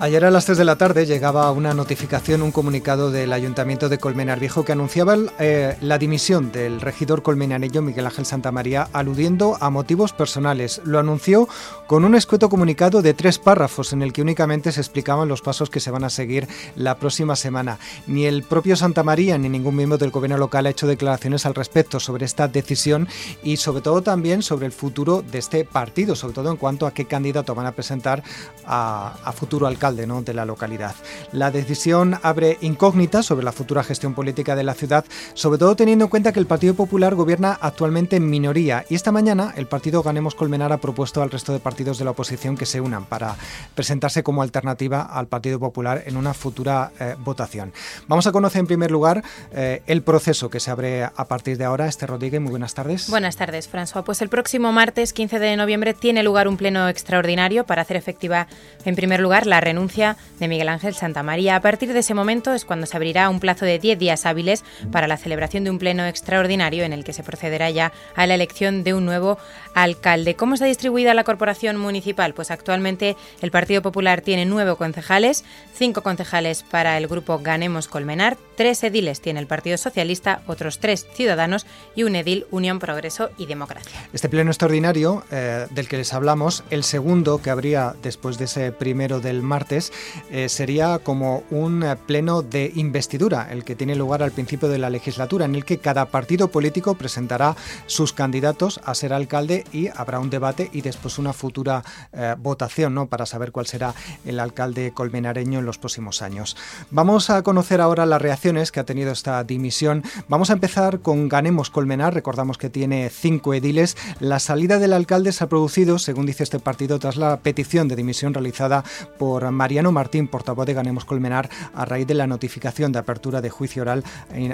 Ayer a las 3 de la tarde llegaba una notificación, un comunicado del Ayuntamiento de Colmenar Viejo que anunciaba eh, la dimisión del regidor colmenareño Miguel Ángel Santamaría aludiendo a motivos personales. Lo anunció con un escueto comunicado de tres párrafos en el que únicamente se explicaban los pasos que se van a seguir la próxima semana. Ni el propio Santamaría ni ningún miembro del gobierno local ha hecho declaraciones al respecto sobre esta decisión y sobre todo también sobre el futuro de este partido, sobre todo en cuanto a qué candidato van a presentar a, a futuro alcalde de la localidad. La decisión abre incógnitas sobre la futura gestión política de la ciudad, sobre todo teniendo en cuenta que el Partido Popular gobierna actualmente en minoría y esta mañana el partido Ganemos Colmenar ha propuesto al resto de partidos de la oposición que se unan para presentarse como alternativa al Partido Popular en una futura eh, votación. Vamos a conocer en primer lugar eh, el proceso que se abre a partir de ahora. Este Rodríguez, muy buenas tardes. Buenas tardes, François. Pues el próximo martes 15 de noviembre tiene lugar un pleno extraordinario para hacer efectiva, en primer lugar, la renuncia de Miguel Ángel Santamaría. A partir de ese momento es cuando se abrirá un plazo de 10 días hábiles para la celebración de un pleno extraordinario en el que se procederá ya a la elección de un nuevo alcalde. ¿Cómo está distribuida la corporación municipal? Pues actualmente el Partido Popular tiene nueve concejales, cinco concejales para el grupo Ganemos Colmenar, tres ediles tiene el Partido Socialista, otros tres ciudadanos y un edil Unión Progreso y Democracia. Este pleno extraordinario eh, del que les hablamos, el segundo que habría después de ese primero del martes, eh, sería como un eh, pleno de investidura, el que tiene lugar al principio de la legislatura, en el que cada partido político presentará sus candidatos a ser alcalde y habrá un debate y después una futura eh, votación ¿no? para saber cuál será el alcalde colmenareño en los próximos años. Vamos a conocer ahora las reacciones que ha tenido esta dimisión. Vamos a empezar con Ganemos Colmenar, recordamos que tiene cinco ediles. La salida del alcalde se ha producido, según dice este partido, tras la petición de dimisión realizada por Mariano Martín, portavoz de Ganemos Colmenar, a raíz de la notificación de apertura de juicio oral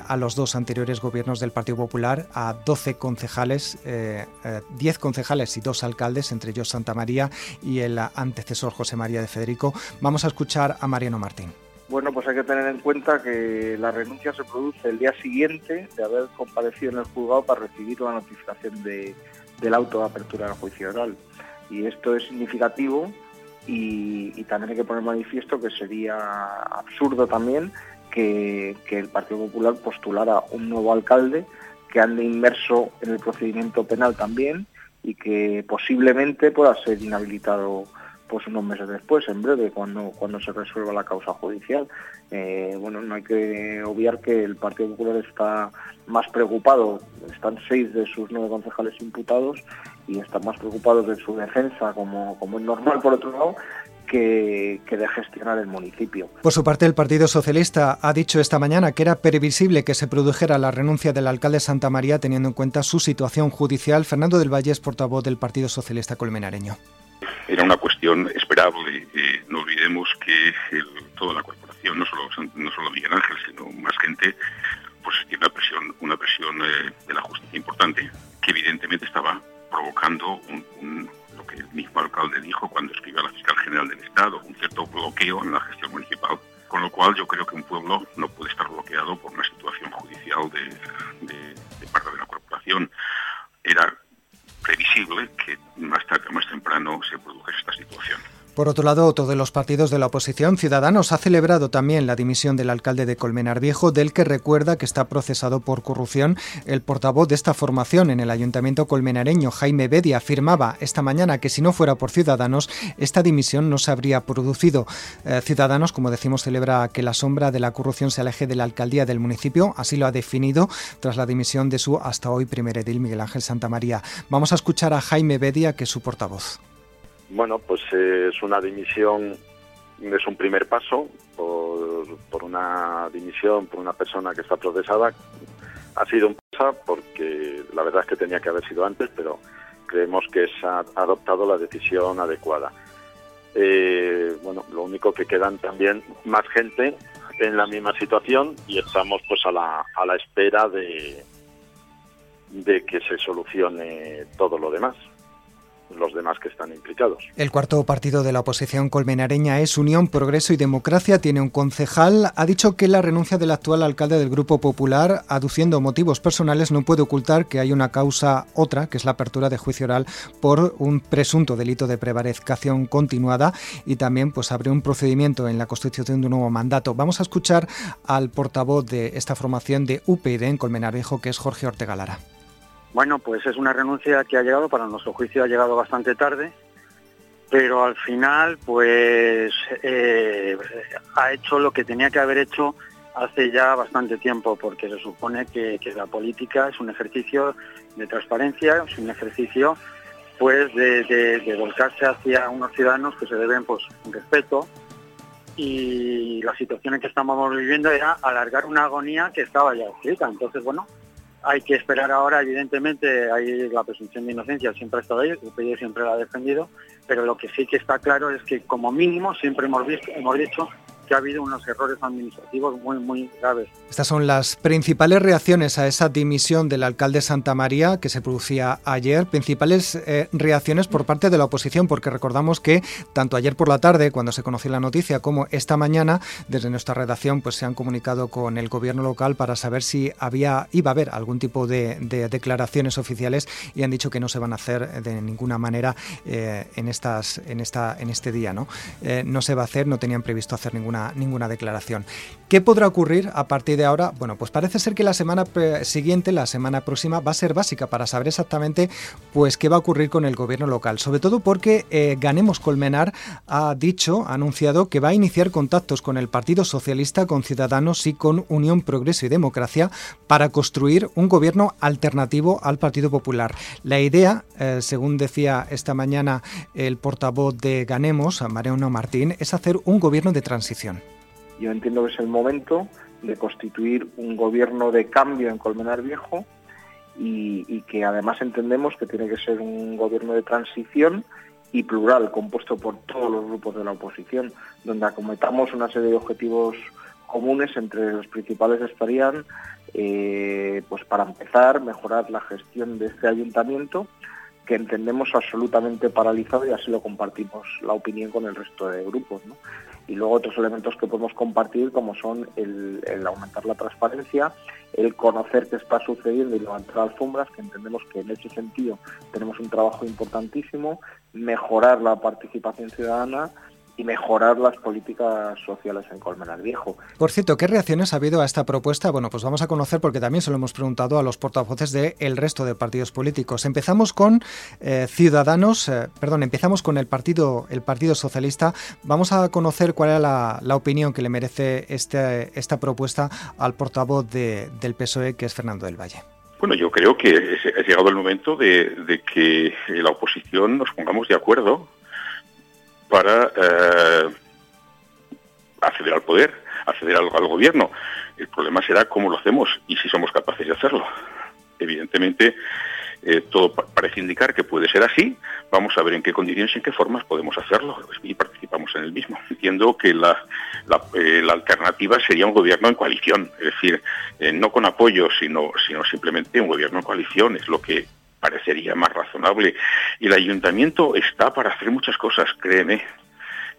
a los dos anteriores gobiernos del Partido Popular, a 12 concejales, 10 eh, eh, concejales y dos alcaldes, entre ellos Santa María y el antecesor José María de Federico. Vamos a escuchar a Mariano Martín. Bueno, pues hay que tener en cuenta que la renuncia se produce el día siguiente de haber comparecido en el juzgado para recibir la notificación de, del auto de apertura del juicio oral. Y esto es significativo y, también hay que poner manifiesto que sería absurdo también que, el Partido Popular postulara un nuevo alcalde que ande inmerso en el procedimiento penal también y que posiblemente pueda ser inhabilitado pues unos meses después, en breve, cuando, cuando se resuelva la causa judicial. Eh, bueno, no hay que obviar que el Partido Popular está más preocupado, están seis de sus nueve concejales imputados y están más preocupados de su defensa, como, como es normal por otro lado, que, de gestionar el municipio. Por su parte, el Partido Socialista ha dicho esta mañana que era previsible que se produjera la renuncia del alcalde Santa María teniendo en cuenta su situación judicial. Fernando del Valle es portavoz del Partido Socialista colmenareño. Era una cuestión esperable. Eh, no olvidemos que toda la corporación, no solo, no solo Miguel Ángel, sino más gente, pues tiene una presión, una presión eh, de la justicia importante, que evidentemente estaba provocando lo que el mismo alcalde dijo cuando escribió a la fiscal general del Estado, un cierto bloqueo en la gestión municipal. Con lo cual yo creo que un pueblo no puede Por otro lado, otro de los partidos de la oposición, Ciudadanos, ha celebrado también la dimisión del alcalde de Colmenar Viejo, del que recuerda que está procesado por corrupción. El portavoz de esta formación en el ayuntamiento colmenareño, Jaime Bedia, afirmaba esta mañana que si no fuera por Ciudadanos, esta dimisión no se habría producido. Eh, Ciudadanos, como decimos, celebra que la sombra de la corrupción se aleje de la alcaldía del municipio, así lo ha definido tras la dimisión de su hasta hoy primer edil Miguel Ángel Santamaría. Vamos a escuchar a Jaime Bedia, que es su portavoz. Bueno, pues eh, es una dimisión, es un primer paso por, una dimisión por una persona que está procesada. Ha sido un paso porque la verdad es que tenía que haber sido antes, pero creemos que se ha adoptado la decisión adecuada. Eh, bueno, lo único que quedan también más gente en la misma situación y estamos pues a la, a la espera de, de que se solucione todo lo demás. Los demás que están implicados. El cuarto partido de la oposición colmenareña es Unión, Progreso y Democracia. Tiene un concejal. Ha dicho que la renuncia del actual alcalde del Grupo Popular, aduciendo motivos personales, no puede ocultar que hay una causa otra, que es la apertura de juicio oral por un presunto delito de prevaricación continuada y también pues un procedimiento en la constitución de un nuevo mandato. Vamos a escuchar al portavoz de esta formación de UPyD en Colmenar Viejo, que es Jorge Ortega Lara. Bueno, pues es una renuncia que ha llegado, para nuestro juicio ha llegado bastante tarde, pero al final pues eh, ha hecho lo que tenía que haber hecho hace ya bastante tiempo, porque se supone que, la política es un ejercicio de transparencia, es un ejercicio pues de, volcarse hacia unos ciudadanos que se deben pues un respeto y la situación en que estamos viviendo era alargar una agonía que estaba ya escrita. Entonces, bueno, hay que esperar ahora, evidentemente, hay la presunción de inocencia siempre ha estado ahí, el siempre la ha defendido, pero lo que sí que está claro es que como mínimo siempre hemos visto, hemos dicho que ha habido unos errores administrativos muy, muy graves. Estas son las principales reacciones a esa dimisión del alcalde Santa María que se producía ayer, principales eh, reacciones por parte de la oposición, porque recordamos que tanto ayer por la tarde, cuando se conoció la noticia, como esta mañana, desde nuestra redacción, pues se han comunicado con el gobierno local para saber si había, iba a haber algún tipo de, declaraciones oficiales y han dicho que no se van a hacer de ninguna manera eh, en, estas, en, esta, en este día. ¿no? Eh, no se va a hacer, no tenían previsto hacer ninguna ninguna, declaración. ¿Qué podrá ocurrir a partir de ahora? Bueno, pues parece ser que la semana siguiente, la semana próxima, va a ser básica para saber exactamente pues qué va a ocurrir con el gobierno local. Sobre todo porque eh, Ganemos Colmenar ha dicho, ha anunciado que va a iniciar contactos con el Partido Socialista, con Ciudadanos y con Unión Progreso y Democracia para construir un gobierno alternativo al Partido Popular. La idea, eh, según decía esta mañana el portavoz de Ganemos, Mariano Martín, es hacer un gobierno de transición yo entiendo que es el momento de constituir un gobierno de cambio en Colmenar Viejo y, que además entendemos que tiene que ser un gobierno de transición y plural, compuesto por todos los grupos de la oposición, donde acometamos una serie de objetivos comunes, entre los principales estarían, eh, pues para empezar, mejorar la gestión de este ayuntamiento, que entendemos absolutamente paralizado y así lo compartimos la opinión con el resto de grupos y luego otros elementos que podemos compartir como son el, aumentar la transparencia, el conocer qué está sucediendo y levantar alfombras, que entendemos que en ese sentido tenemos un trabajo importantísimo, mejorar la participación ciudadana y mejorar las políticas sociales en Colmenar Viejo. Por cierto, ¿qué reacciones ha habido a esta propuesta? Bueno, pues vamos a conocer porque también se lo hemos preguntado a los portavoces del resto de partidos políticos. Empezamos con eh, Ciudadanos, eh, perdón, empezamos con el partido, el Partido Socialista. Vamos a conocer cuál es la, opinión que le merece este, esta propuesta al portavoz del PSOE, que es Fernando del Valle. Bueno, yo creo que ha llegado el momento de que la oposición nos pongamos de acuerdo para eh, acceder al poder, acceder al, gobierno. El problema será cómo lo hacemos y si somos capaces de hacerlo. Evidentemente, eh, todo parece indicar que puede ser así. Vamos a ver en qué condiciones y en qué formas podemos hacerlo y participamos en el mismo. Entiendo que la, eh, alternativa sería un gobierno en coalición, es decir, no con apoyo, sino, sino simplemente un gobierno en coalición. Es lo que parecería más razonable. Y el ayuntamiento está para hacer muchas cosas, créeme.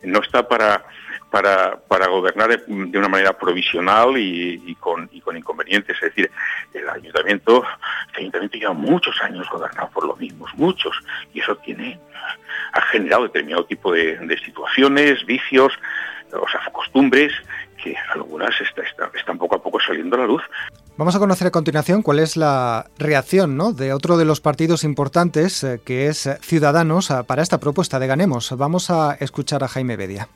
No está para, para, para gobernar de una manera provisional y, con, con inconvenientes. Es decir, el ayuntamiento, el ayuntamiento lleva muchos años gobernado por los mismos, muchos, y eso tiene, ha generado determinado tipo de, situaciones, vicios, o sea, costumbres que algunas están poco a poco saliendo a la luz. Vamos a conocer a continuación cuál es la reacción ¿no? de otro de los partidos importantes, eh, que es Ciudadanos, para esta propuesta de Ganemos. Vamos a escuchar a Jaime Bedia.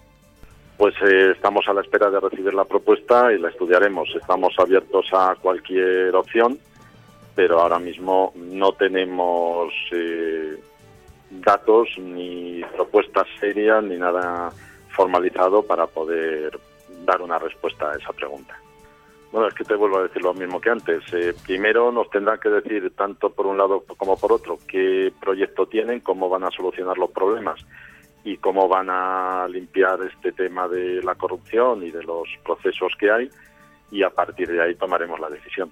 Pues eh, estamos a la espera de recibir la propuesta y la estudiaremos. Estamos abiertos a cualquier opción, pero ahora mismo no tenemos eh, datos ni propuestas serias ni nada formalizado para poder dar una respuesta a esa pregunta. Bueno, es que te vuelvo a decir lo mismo que antes. Eh, primero nos tendrán que decir, tanto por un lado como por otro, qué proyecto tienen, cómo van a solucionar los problemas y cómo van a limpiar este tema de la corrupción y de los procesos que hay y a partir de ahí tomaremos la decisión.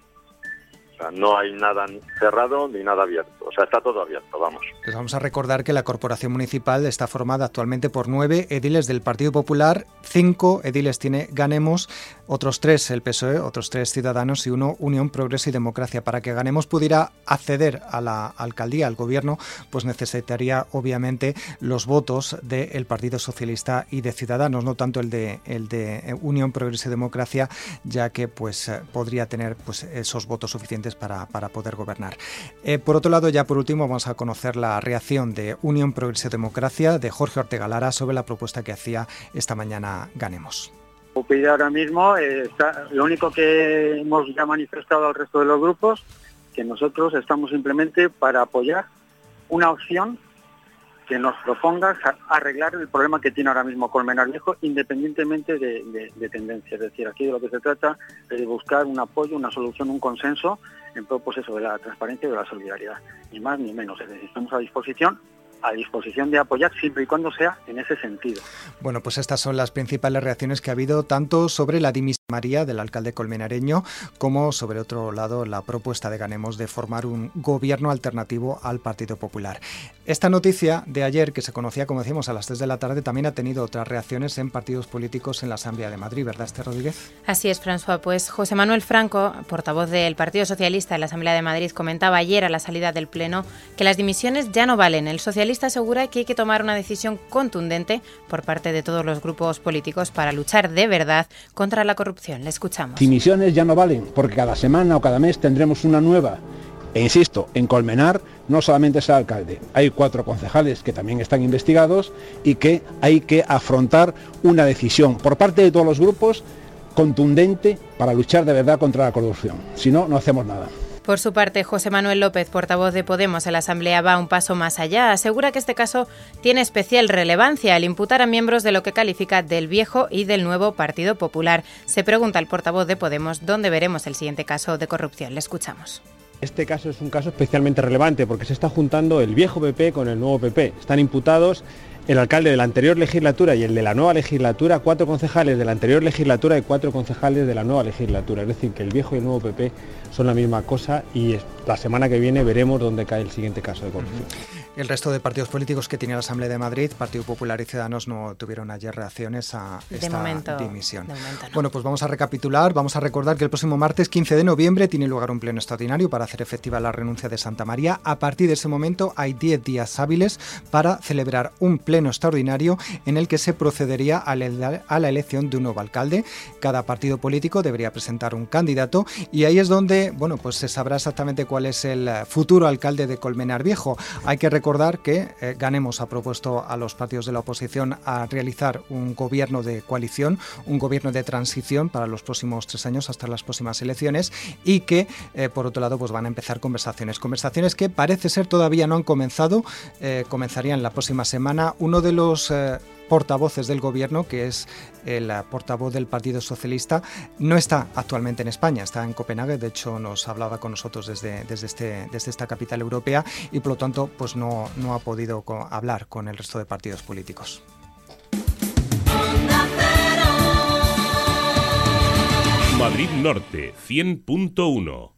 No hay nada cerrado ni nada abierto. O sea, está todo abierto, vamos. Les vamos a recordar que la corporación municipal está formada actualmente por nueve ediles del Partido Popular, cinco ediles tiene Ganemos, otros tres el PSOE, otros tres Ciudadanos y uno Unión, Progreso y Democracia. Para que Ganemos pudiera acceder a la alcaldía, al gobierno, pues necesitaría obviamente los votos del Partido Socialista y de Ciudadanos, no tanto el de, el de Unión, Progreso y Democracia, ya que pues eh, podría tener pues esos votos suficientes para, para poder gobernar. Eh, por otro lado, ya por último, vamos a conocer la reacción de Unión, Progreso Democracia de Jorge Ortega Lara sobre la propuesta que hacía esta mañana Ganemos. ahora mismo, eh, lo único que hemos ya manifestado al resto de los grupos, que nosotros estamos simplemente para apoyar una opción que nos proponga arreglar el problema que tiene ahora mismo Colmenar Viejo, independientemente de, tendencia. Es decir, aquí de lo que se trata es de buscar un apoyo, una solución, un consenso en pro pues de la transparencia y de la solidaridad. Ni más ni menos. Es decir, estamos a disposición a disposición de apoyar siempre y cuando sea en ese sentido. Bueno, pues estas son las principales reacciones que ha habido tanto sobre la dimisión María del alcalde colmenareño como sobre otro lado la propuesta de Ganemos de formar un gobierno alternativo al Partido Popular. Esta noticia de ayer que se conocía como decíamos a las 3 de la tarde también ha tenido otras reacciones en partidos políticos en la Asamblea de Madrid, ¿verdad, Esther Rodríguez? Así es, François. Pues José Manuel Franco, portavoz del Partido Socialista en la Asamblea de Madrid, comentaba ayer a la salida del Pleno que las dimisiones ya no valen. El socialista asegura que hay que tomar una decisión contundente por parte de todos los grupos políticos para luchar de verdad contra la corrupción le escuchamos. Dimisiones ya no valen, porque cada semana o cada mes tendremos una nueva. E insisto, en Colmenar no solamente es el alcalde, hay cuatro concejales que también están investigados y que hay que afrontar una decisión por parte de todos los grupos contundente para luchar de verdad contra la corrupción. Si no, no hacemos nada. Por su parte, José Manuel López, portavoz de Podemos en la Asamblea, va un paso más allá. Asegura que este caso tiene especial relevancia al imputar a miembros de lo que califica del viejo y del nuevo Partido Popular. Se pregunta el portavoz de Podemos dónde veremos el siguiente caso de corrupción. Le escuchamos. Este caso es un caso especialmente relevante porque se está juntando el viejo PP con el nuevo PP. Están imputados el alcalde de la anterior legislatura y el de la nueva legislatura, cuatro concejales de la anterior legislatura y cuatro concejales de la nueva legislatura. Es decir, que el viejo y el nuevo PP son la misma cosa y la semana que viene veremos dónde cae el siguiente caso de corrupción. El resto de partidos políticos que tiene la Asamblea de Madrid, Partido Popular y Ciudadanos, no tuvieron ayer reacciones a esta dimisión. Bueno, pues vamos a recapitular, vamos a recordar que el próximo martes 15 de noviembre tiene lugar un pleno extraordinario para hacer efectiva la renuncia de Santa María. A partir de ese momento hay 10 días hábiles para celebrar un pleno extraordinario en el que se procedería a la elección de un nuevo alcalde. Cada partido político debería presentar un candidato y ahí es donde, bueno, pues se sabrá exactamente cuál es el futuro alcalde de Colmenar Viejo. Hay que recordar recordar que eh, Ganemos ha propuesto a los partidos de la oposición a realizar un gobierno de coalición, un gobierno de transición para los próximos tres años hasta las próximas elecciones y que, eh, por otro lado, pues van a empezar conversaciones. Conversaciones que parece ser todavía no han comenzado, eh, comenzarían la próxima semana. Uno de los portavoces del gobierno, que es el portavoz del Partido Socialista, no está actualmente en España, está en Copenhague, de hecho nos hablaba con nosotros desde, desde, este, desde esta capital europea y por lo tanto pues no, no ha podido hablar con el resto de partidos políticos. Madrid Norte 100.1